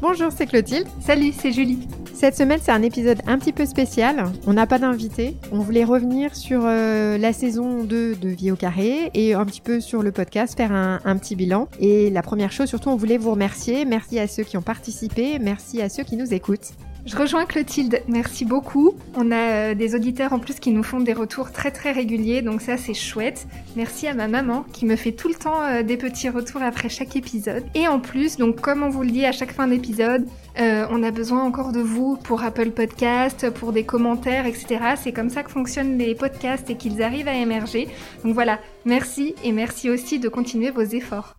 Bonjour, c'est Clotilde. Salut, c'est Julie. Cette semaine, c'est un épisode un petit peu spécial. On n'a pas d'invité. On voulait revenir sur euh, la saison 2 de Vie au carré et un petit peu sur le podcast, faire un, un, petit bilan. Et la première chose, surtout, on voulait vous remercier. Merci à ceux qui ont participé. Merci à ceux qui nous écoutent. Je rejoins Clotilde, merci beaucoup. On a euh, des auditeurs en plus qui nous font des retours très très réguliers, donc ça c'est chouette. Merci à ma maman qui me fait tout le temps euh, des petits retours après chaque épisode. Et en plus, donc comme on vous le dit à chaque fin d'épisode, euh, on a besoin encore de vous pour Apple Podcast, pour des commentaires, etc. C'est comme ça que fonctionnent les podcasts et qu'ils arrivent à émerger. Donc voilà, merci et merci aussi de continuer vos efforts.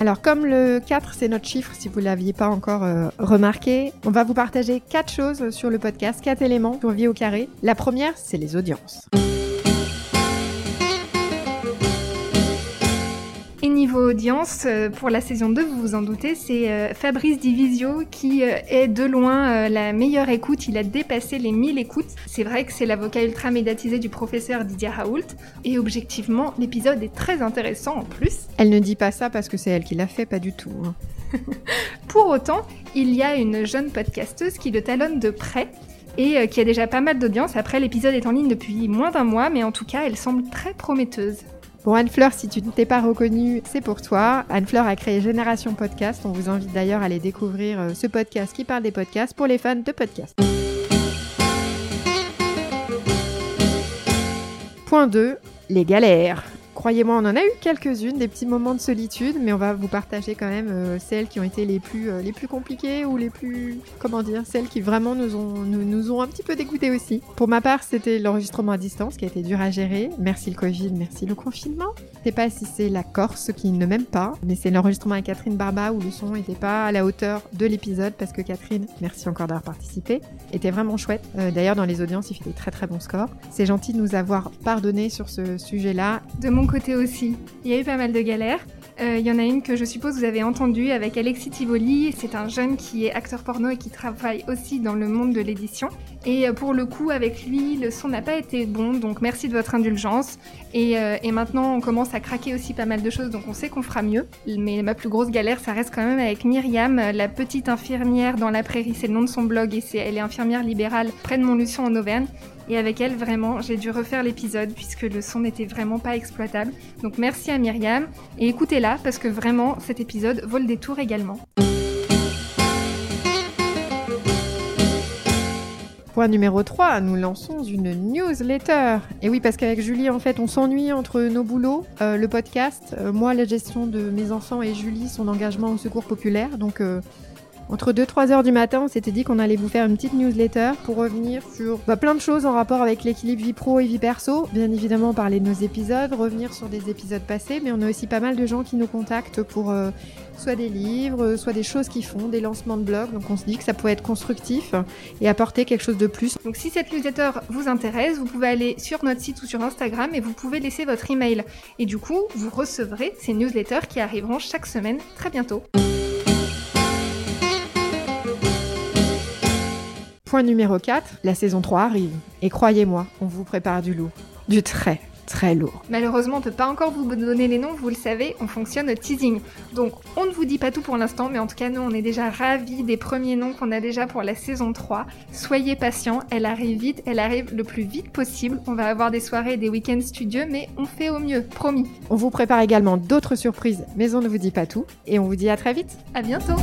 Alors comme le 4 c'est notre chiffre, si vous ne l'aviez pas encore euh, remarqué, on va vous partager quatre choses sur le podcast, quatre éléments pour Vie au carré. La première, c'est les audiences. Niveau audience, euh, pour la saison 2, vous vous en doutez, c'est euh, Fabrice Divisio qui euh, est de loin la meilleure écoute. Il a dépassé les 1000 écoutes. C'est vrai que c'est l'avocat ultra médiatisé du professeur Didier Raoult. Et objectivement, l'épisode est très intéressant en plus. Elle ne dit pas ça parce que c'est elle qui l'a fait, pas du tout. Hein. pour autant, il y a une jeune podcasteuse qui le talonne de près et qui a déjà pas mal d'audience. Après, l'épisode est en ligne depuis moins d'un mois, mais en tout cas, elle semble très prometteuse. Bon, Anne-Fleur, si tu ne t'es pas reconnue, c'est pour toi. Anne-Fleur a créé Génération Podcast. On vous invite d'ailleurs à aller découvrir euh, ce podcast qui parle des podcasts pour les fans de podcasts. Point 2, les galères. Croyez-moi, on en a eu quelques-unes, des petits moments de solitude, mais on va vous partager quand même euh, celles qui ont été les plus, euh, les plus compliquées ou les plus, comment dire, celles qui vraiment nous ont, nous, nous ont un petit peu dégoûté aussi. Pour ma part, c'était l'enregistrement à distance qui a été dur à gérer. Merci le Covid, merci le confinement. Je sais pas si c'est la Corse qui ne m'aime pas, mais c'est l'enregistrement avec Catherine Barba où le son n'était pas à la hauteur de l'épisode parce que Catherine, merci encore d'avoir participé, était vraiment chouette. Euh, D'ailleurs, dans les audiences, il fait des très très bons scores. C'est gentil de nous avoir pardonné sur ce sujet-là. De mon côté aussi. Il y a eu pas mal de galères. Euh, il y en a une que je suppose vous avez entendue avec Alexis Tivoli. C'est un jeune qui est acteur porno et qui travaille aussi dans le monde de l'édition. Et euh, pour le coup, avec lui, le son n'a pas été bon, donc merci de votre indulgence. Et, euh, et, maintenant, on commence à craquer aussi pas mal de choses, donc on sait qu'on fera mieux. Mais ma plus grosse galère, ça reste quand même avec Myriam, la petite infirmière dans la prairie. C'est le nom de son blog et c'est elle est infirmière libérale près de Montluçon en Auvergne. Et avec elle, vraiment, j'ai dû refaire l'épisode puisque le son n'était vraiment pas exploitable. Donc merci à Myriam et écoutez-la parce que vraiment, cet épisode vaut le détour également. Point numéro 3, nous lançons une newsletter. Et oui, parce qu'avec Julie, en fait, on s'ennuie entre nos boulots, euh, le podcast, euh, moi, la gestion de mes enfants et Julie, son engagement au secours populaire. Donc, euh, entre 2-3 heures du matin, on s'était dit qu'on allait vous faire une petite newsletter pour revenir sur bah, plein de choses en rapport avec l'équilibre vie pro et vie perso. Bien évidemment, parler de nos épisodes, revenir sur des épisodes passés, mais on a aussi pas mal de gens qui nous contactent pour euh, soit des livres, soit des choses qu'ils font, des lancements de blog. Donc on se dit que ça pourrait être constructif et apporter quelque chose de plus. Donc si cette newsletter vous intéresse, vous pouvez aller sur notre site ou sur Instagram et vous pouvez laisser votre email. Et du coup, vous recevrez ces newsletters qui arriveront chaque semaine très bientôt. Point numéro 4, la saison 3 arrive. Et croyez-moi, on vous prépare du lourd. Du très, très lourd. Malheureusement, on ne peut pas encore vous donner les noms, vous le savez, on fonctionne au teasing. Donc, on ne vous dit pas tout pour l'instant, mais en tout cas, nous, on est déjà ravis des premiers noms qu'on a déjà pour la saison 3. Soyez patients, elle arrive vite, elle arrive le plus vite possible. On va avoir des soirées et des week-ends studieux, mais on fait au mieux, promis. On vous prépare également d'autres surprises, mais on ne vous dit pas tout. Et on vous dit à très vite. À bientôt